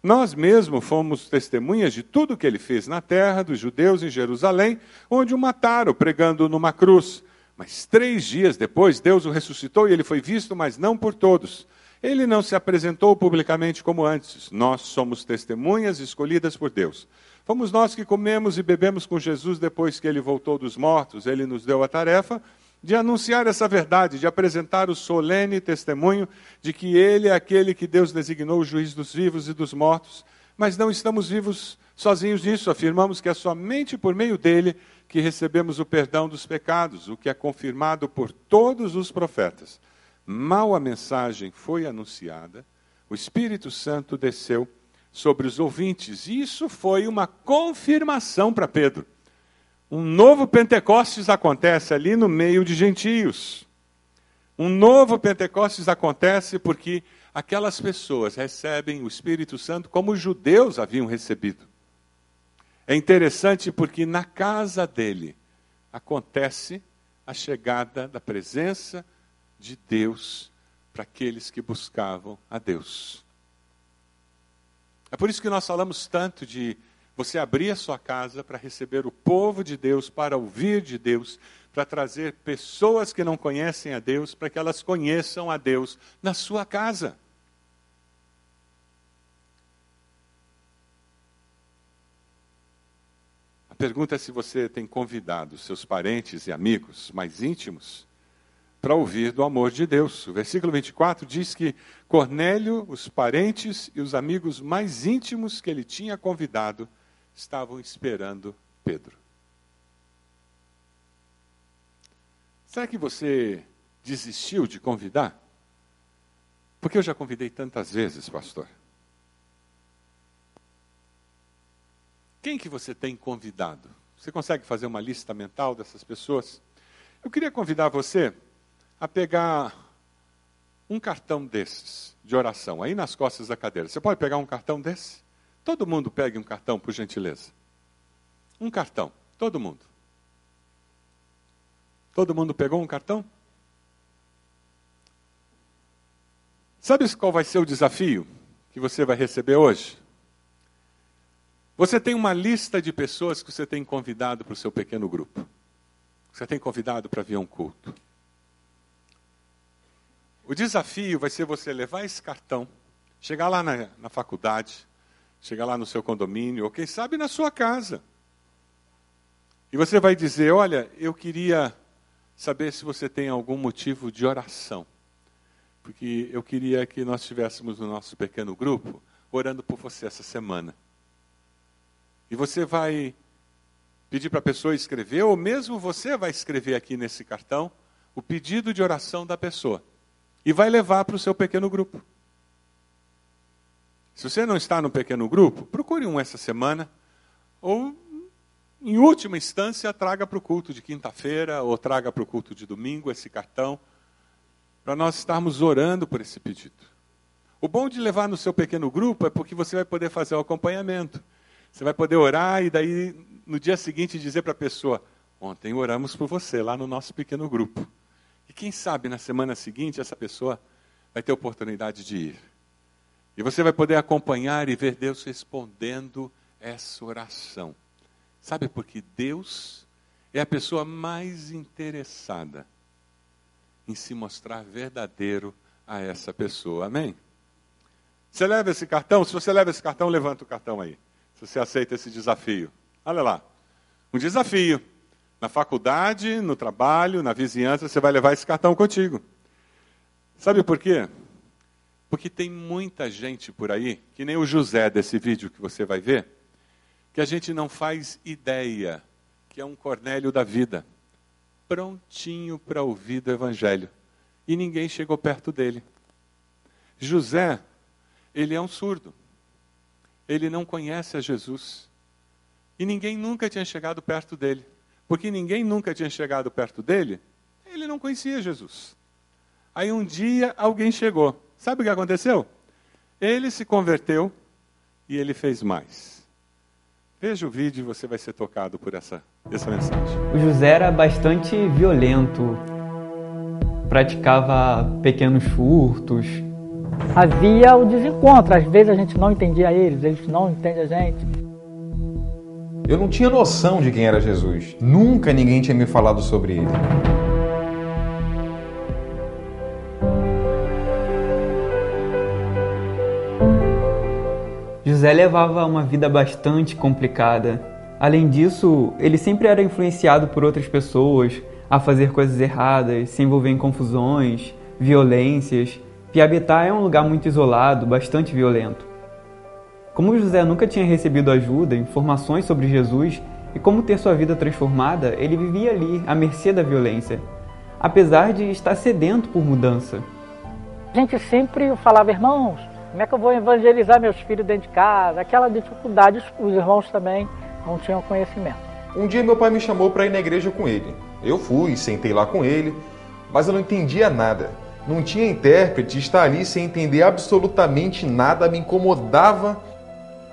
Nós mesmos fomos testemunhas de tudo que ele fez na terra dos judeus em Jerusalém, onde o mataram pregando numa cruz. Mas três dias depois, Deus o ressuscitou e ele foi visto, mas não por todos. Ele não se apresentou publicamente como antes. Nós somos testemunhas escolhidas por Deus. Fomos nós que comemos e bebemos com Jesus depois que ele voltou dos mortos. Ele nos deu a tarefa de anunciar essa verdade, de apresentar o solene testemunho de que ele é aquele que Deus designou o juiz dos vivos e dos mortos. Mas não estamos vivos sozinhos nisso. Afirmamos que é somente por meio dele que recebemos o perdão dos pecados, o que é confirmado por todos os profetas. Mal a mensagem foi anunciada, o Espírito Santo desceu sobre os ouvintes. Isso foi uma confirmação para Pedro. Um novo Pentecostes acontece ali no meio de gentios. Um novo Pentecostes acontece porque aquelas pessoas recebem o Espírito Santo como os judeus haviam recebido. É interessante porque na casa dele acontece a chegada da presença de Deus para aqueles que buscavam a Deus. É por isso que nós falamos tanto de você abrir a sua casa para receber o povo de Deus, para ouvir de Deus, para trazer pessoas que não conhecem a Deus, para que elas conheçam a Deus na sua casa. A pergunta é se você tem convidado seus parentes e amigos mais íntimos para ouvir do amor de Deus. O versículo 24 diz que Cornélio, os parentes e os amigos mais íntimos que ele tinha convidado estavam esperando Pedro. Será que você desistiu de convidar? Porque eu já convidei tantas vezes, pastor. Quem que você tem convidado? Você consegue fazer uma lista mental dessas pessoas? Eu queria convidar você a pegar um cartão desses de oração aí nas costas da cadeira. Você pode pegar um cartão desse? Todo mundo pegue um cartão, por gentileza. Um cartão, todo mundo. Todo mundo pegou um cartão? Sabe qual vai ser o desafio que você vai receber hoje? Você tem uma lista de pessoas que você tem convidado para o seu pequeno grupo. Você tem convidado para vir a um culto. O desafio vai ser você levar esse cartão, chegar lá na, na faculdade, chegar lá no seu condomínio, ou quem sabe na sua casa. E você vai dizer: Olha, eu queria saber se você tem algum motivo de oração. Porque eu queria que nós estivéssemos no nosso pequeno grupo orando por você essa semana. E você vai pedir para a pessoa escrever, ou mesmo você vai escrever aqui nesse cartão o pedido de oração da pessoa e vai levar para o seu pequeno grupo. Se você não está no pequeno grupo, procure um essa semana, ou, em última instância, traga para o culto de quinta-feira, ou traga para o culto de domingo esse cartão, para nós estarmos orando por esse pedido. O bom de levar no seu pequeno grupo é porque você vai poder fazer o acompanhamento. Você vai poder orar e daí, no dia seguinte, dizer para a pessoa: Ontem oramos por você lá no nosso pequeno grupo. E quem sabe na semana seguinte essa pessoa vai ter oportunidade de ir. E você vai poder acompanhar e ver Deus respondendo essa oração. Sabe por que Deus é a pessoa mais interessada em se mostrar verdadeiro a essa pessoa. Amém? Você leva esse cartão? Se você leva esse cartão, levanta o cartão aí. Se você aceita esse desafio. Olha lá. Um desafio. Na faculdade, no trabalho, na vizinhança, você vai levar esse cartão contigo. Sabe por quê? Porque tem muita gente por aí, que nem o José desse vídeo que você vai ver, que a gente não faz ideia que é um Cornélio da vida, prontinho para ouvir do Evangelho. E ninguém chegou perto dele. José, ele é um surdo. Ele não conhece a Jesus. E ninguém nunca tinha chegado perto dele porque ninguém nunca tinha chegado perto dele, ele não conhecia Jesus. Aí um dia alguém chegou. Sabe o que aconteceu? Ele se converteu e ele fez mais. Veja o vídeo e você vai ser tocado por essa, essa mensagem. O José era bastante violento, praticava pequenos furtos. Havia o desencontro, às vezes a gente não entendia eles, eles não entendem a gente. Eu não tinha noção de quem era Jesus. Nunca ninguém tinha me falado sobre ele. José levava uma vida bastante complicada. Além disso, ele sempre era influenciado por outras pessoas a fazer coisas erradas, se envolver em confusões, violências. Piabetá é um lugar muito isolado, bastante violento. Como José nunca tinha recebido ajuda, informações sobre Jesus e como ter sua vida transformada, ele vivia ali, à mercê da violência, apesar de estar sedento por mudança. A gente sempre falava, irmãos, como é que eu vou evangelizar meus filhos dentro de casa? Aquela dificuldade, os irmãos também não tinham conhecimento. Um dia meu pai me chamou para ir na igreja com ele. Eu fui, sentei lá com ele, mas eu não entendia nada. Não tinha intérprete, estar ali sem entender absolutamente nada me incomodava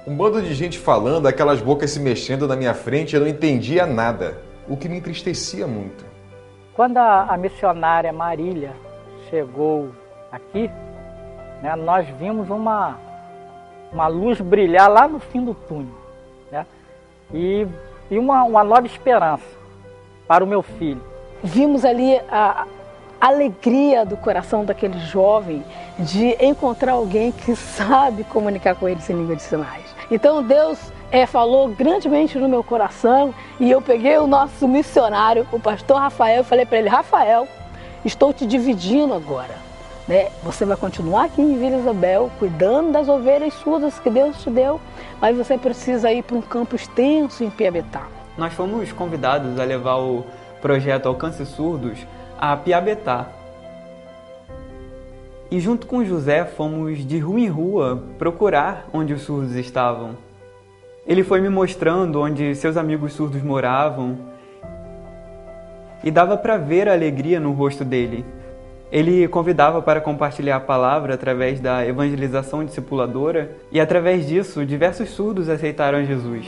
um bando de gente falando, aquelas bocas se mexendo na minha frente, eu não entendia nada, o que me entristecia muito. Quando a, a missionária Marília chegou aqui, né, nós vimos uma, uma luz brilhar lá no fim do túnel. Né, e, e uma, uma nova esperança para o meu filho. Vimos ali a, alegria do coração daquele jovem de encontrar alguém que sabe comunicar com ele em língua de sinais. Então Deus é, falou grandemente no meu coração e eu peguei o nosso missionário, o pastor Rafael, e falei para ele: Rafael, estou te dividindo agora. Né? Você vai continuar aqui em Vila Isabel, cuidando das ovelhas surdas que Deus te deu, mas você precisa ir para um campo extenso em Piabetá. Nós fomos convidados a levar o projeto Alcance Surdos a Piabetá. E junto com José fomos de rua em rua procurar onde os surdos estavam. Ele foi me mostrando onde seus amigos surdos moravam e dava para ver a alegria no rosto dele. Ele convidava para compartilhar a palavra através da evangelização discipuladora e através disso diversos surdos aceitaram Jesus.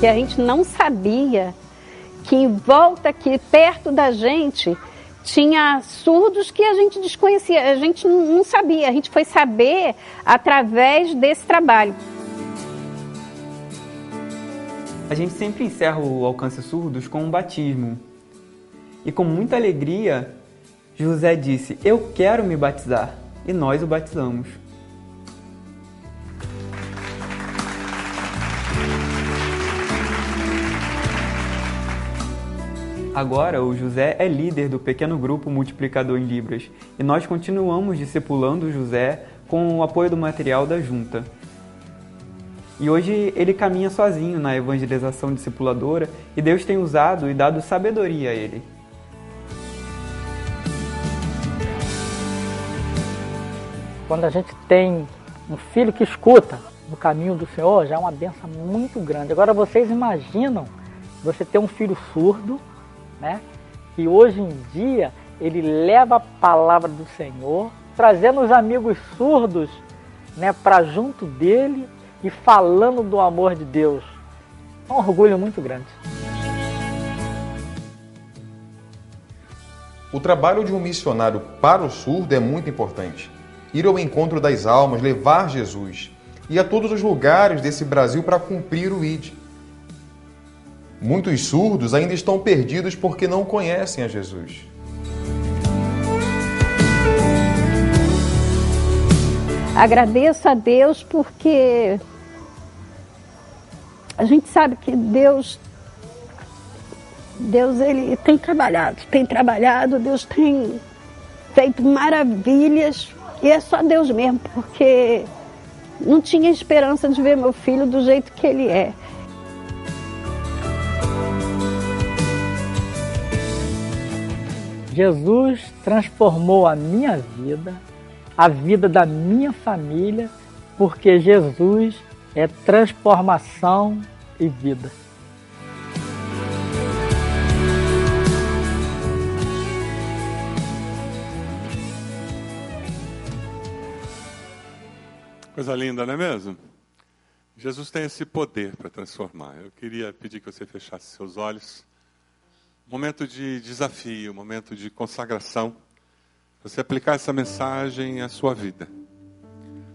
E a gente não sabia que em volta aqui, perto da gente, tinha surdos que a gente desconhecia, a gente não sabia, a gente foi saber através desse trabalho. A gente sempre encerra o Alcance Surdos com um batismo. E com muita alegria, José disse: Eu quero me batizar. E nós o batizamos. Agora, o José é líder do pequeno grupo Multiplicador em Libras e nós continuamos discipulando o José com o apoio do material da junta. E hoje ele caminha sozinho na evangelização discipuladora e Deus tem usado e dado sabedoria a ele. Quando a gente tem um filho que escuta no caminho do Senhor, já é uma benção muito grande. Agora vocês imaginam você ter um filho surdo né? Que hoje em dia ele leva a palavra do Senhor, trazendo os amigos surdos, né, para junto dele e falando do amor de Deus. É um orgulho muito grande. O trabalho de um missionário para o surdo é muito importante. Ir ao encontro das almas, levar Jesus, e a todos os lugares desse Brasil para cumprir o ID. Muitos surdos ainda estão perdidos porque não conhecem a Jesus. Agradeço a Deus porque a gente sabe que Deus Deus ele tem trabalhado, tem trabalhado, Deus tem feito maravilhas e é só Deus mesmo, porque não tinha esperança de ver meu filho do jeito que ele é. Jesus transformou a minha vida, a vida da minha família, porque Jesus é transformação e vida. Coisa linda, não é mesmo? Jesus tem esse poder para transformar. Eu queria pedir que você fechasse seus olhos momento de desafio, momento de consagração. Você aplicar essa mensagem à sua vida.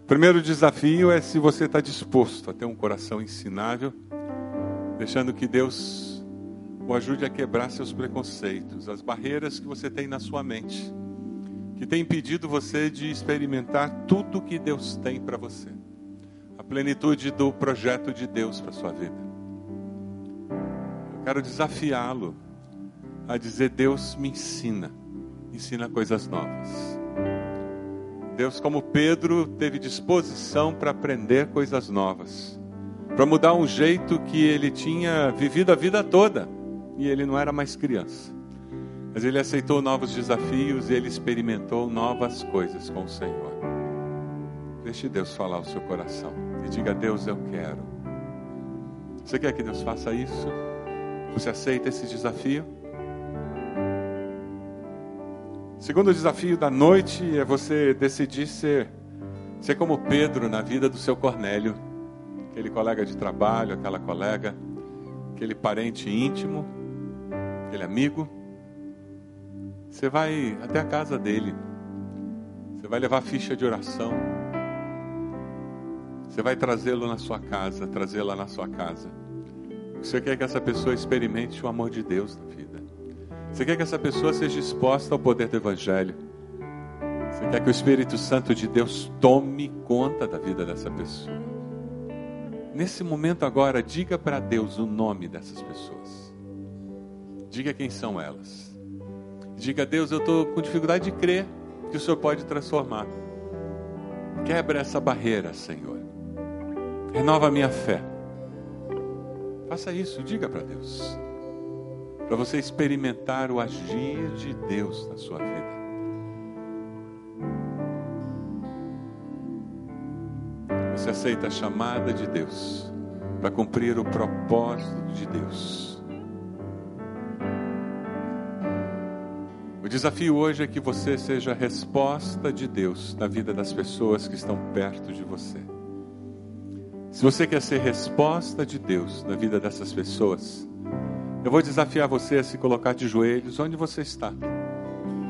Primeiro desafio é se você está disposto a ter um coração ensinável, deixando que Deus o ajude a quebrar seus preconceitos, as barreiras que você tem na sua mente, que tem impedido você de experimentar tudo que Deus tem para você, a plenitude do projeto de Deus para sua vida. Eu quero desafiá-lo a dizer: Deus me ensina, ensina coisas novas. Deus, como Pedro, teve disposição para aprender coisas novas, para mudar um jeito que ele tinha vivido a vida toda e ele não era mais criança. Mas ele aceitou novos desafios e ele experimentou novas coisas com o Senhor. Deixe Deus falar o seu coração e diga: Deus, eu quero. Você quer que Deus faça isso? Você aceita esse desafio? Segundo desafio da noite é você decidir ser, ser como Pedro na vida do seu Cornélio, aquele colega de trabalho, aquela colega, aquele parente íntimo, aquele amigo. Você vai até a casa dele, você vai levar ficha de oração, você vai trazê-lo na sua casa, trazê-la na sua casa. Você quer que essa pessoa experimente o amor de Deus na vida. Você quer que essa pessoa seja exposta ao poder do Evangelho. Você quer que o Espírito Santo de Deus tome conta da vida dessa pessoa. Nesse momento agora, diga para Deus o nome dessas pessoas. Diga quem são elas. Diga a Deus, eu estou com dificuldade de crer que o Senhor pode transformar. Quebra essa barreira, Senhor. Renova a minha fé. Faça isso, diga para Deus para você experimentar o agir de Deus na sua vida. Você aceita a chamada de Deus para cumprir o propósito de Deus. O desafio hoje é que você seja a resposta de Deus na vida das pessoas que estão perto de você. Se você quer ser resposta de Deus na vida dessas pessoas, eu vou desafiar você a se colocar de joelhos onde você está.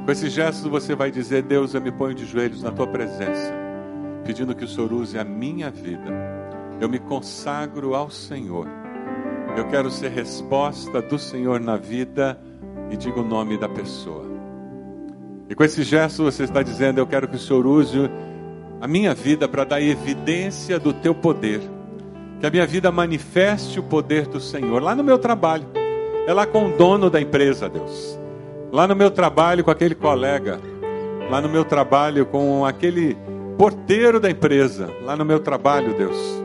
Com esse gesto você vai dizer: Deus, eu me ponho de joelhos na tua presença, pedindo que o Senhor use a minha vida. Eu me consagro ao Senhor. Eu quero ser resposta do Senhor na vida e diga o nome da pessoa. E com esse gesto você está dizendo: Eu quero que o Senhor use a minha vida para dar evidência do teu poder. Que a minha vida manifeste o poder do Senhor lá no meu trabalho é lá com o dono da empresa, Deus. Lá no meu trabalho com aquele colega. Lá no meu trabalho com aquele porteiro da empresa. Lá no meu trabalho, Deus.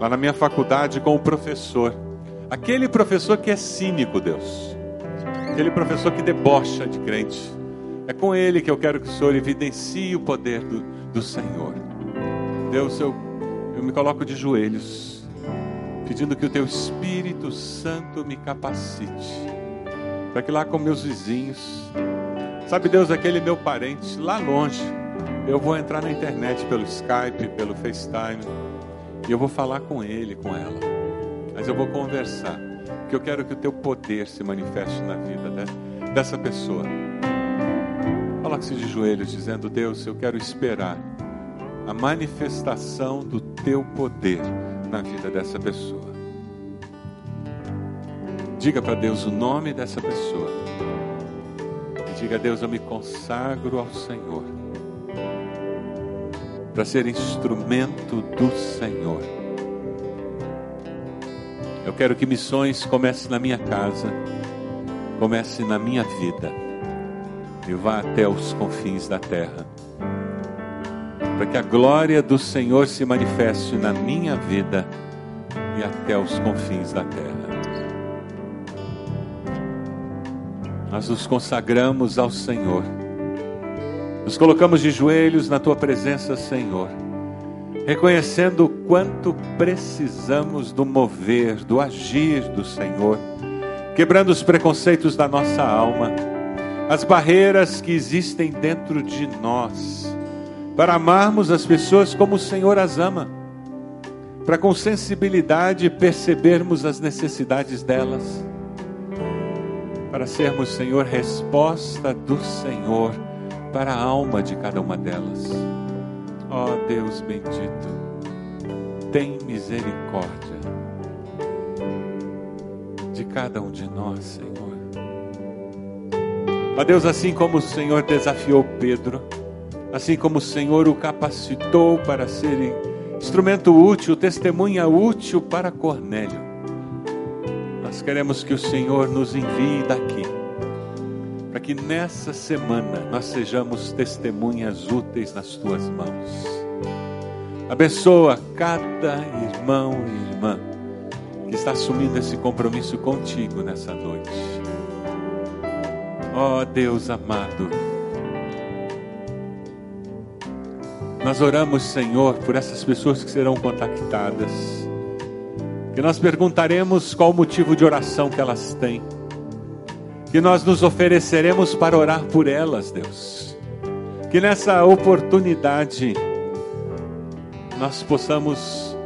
Lá na minha faculdade com o professor. Aquele professor que é cínico, Deus. Aquele professor que debocha de crente. É com ele que eu quero que o Senhor evidencie o poder do, do Senhor. Deus, eu, eu me coloco de joelhos pedindo que o teu Espírito Santo me capacite, para que lá com meus vizinhos, sabe Deus, aquele meu parente lá longe, eu vou entrar na internet pelo Skype, pelo FaceTime, e eu vou falar com ele, com ela, mas eu vou conversar, porque eu quero que o teu poder se manifeste na vida dessa pessoa. Coloque-se de joelhos, dizendo: Deus, eu quero esperar a manifestação do teu poder na vida dessa pessoa. Diga para Deus o nome dessa pessoa. Diga a Deus: Eu me consagro ao Senhor para ser instrumento do Senhor. Eu quero que missões comecem na minha casa, comece na minha vida e vá até os confins da terra para que a glória do Senhor se manifeste na minha vida e até os confins da terra. Nós nos consagramos ao Senhor, nos colocamos de joelhos na tua presença, Senhor, reconhecendo o quanto precisamos do mover, do agir do Senhor, quebrando os preconceitos da nossa alma, as barreiras que existem dentro de nós para amarmos as pessoas como o Senhor as ama, para com sensibilidade percebermos as necessidades delas, para sermos, Senhor, resposta do Senhor para a alma de cada uma delas. Ó oh, Deus bendito, tem misericórdia de cada um de nós, Senhor. Ó Deus, assim como o Senhor desafiou Pedro, assim como o Senhor o capacitou para ser instrumento útil, testemunha útil para Cornélio, nós queremos que o Senhor nos envie daqui, para que nessa semana nós sejamos testemunhas úteis nas tuas mãos. Abençoa cada irmão e irmã que está assumindo esse compromisso contigo nessa noite. Ó oh, Deus amado, nós oramos, Senhor, por essas pessoas que serão contactadas. Que nós perguntaremos qual o motivo de oração que elas têm. Que nós nos ofereceremos para orar por elas, Deus. Que nessa oportunidade nós possamos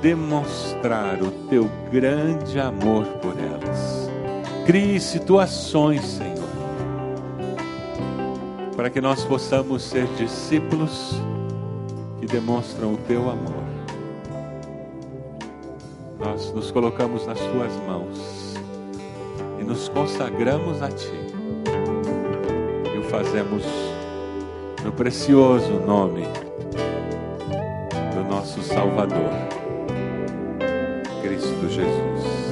demonstrar o teu grande amor por elas. Crie situações, Senhor, para que nós possamos ser discípulos demonstram o teu amor. Nós nos colocamos nas tuas mãos e nos consagramos a ti. E o fazemos no precioso nome do nosso Salvador, Cristo Jesus.